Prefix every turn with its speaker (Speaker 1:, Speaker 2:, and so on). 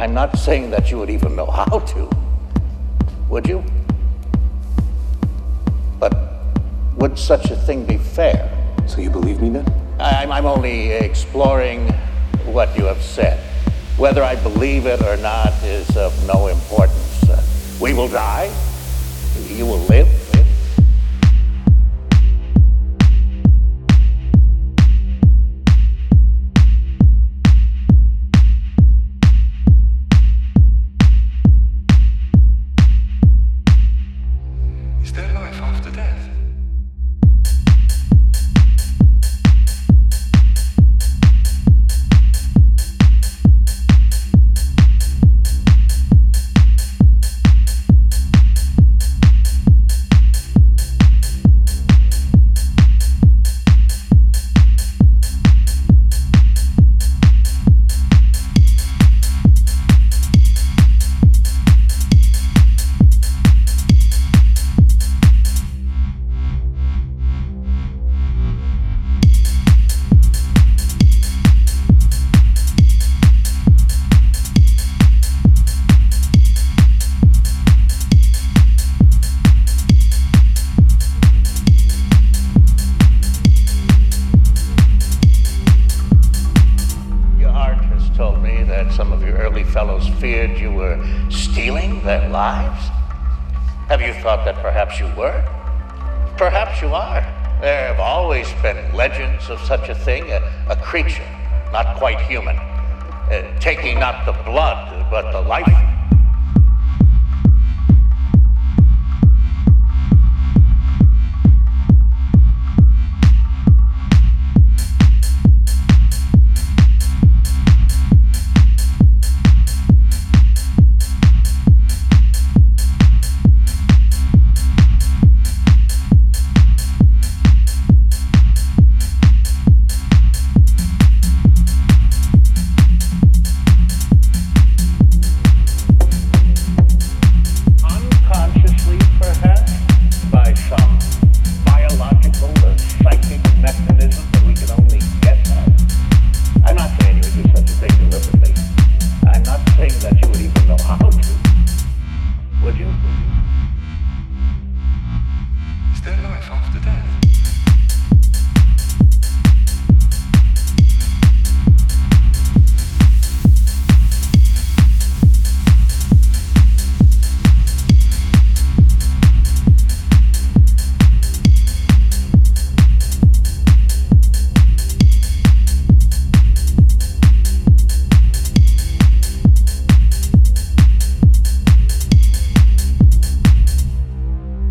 Speaker 1: I'm not saying that you would even know how to. Would you? But would such a thing be fair?
Speaker 2: So you believe me then?
Speaker 1: I'm, I'm only exploring what you have said. Whether I believe it or not is of no importance. Uh, we will die. You will live. Feared you were stealing their lives. Have you thought that perhaps you were? Perhaps you are. There have always been legends of such a thing a, a creature, not quite human, uh, taking not the blood, but the life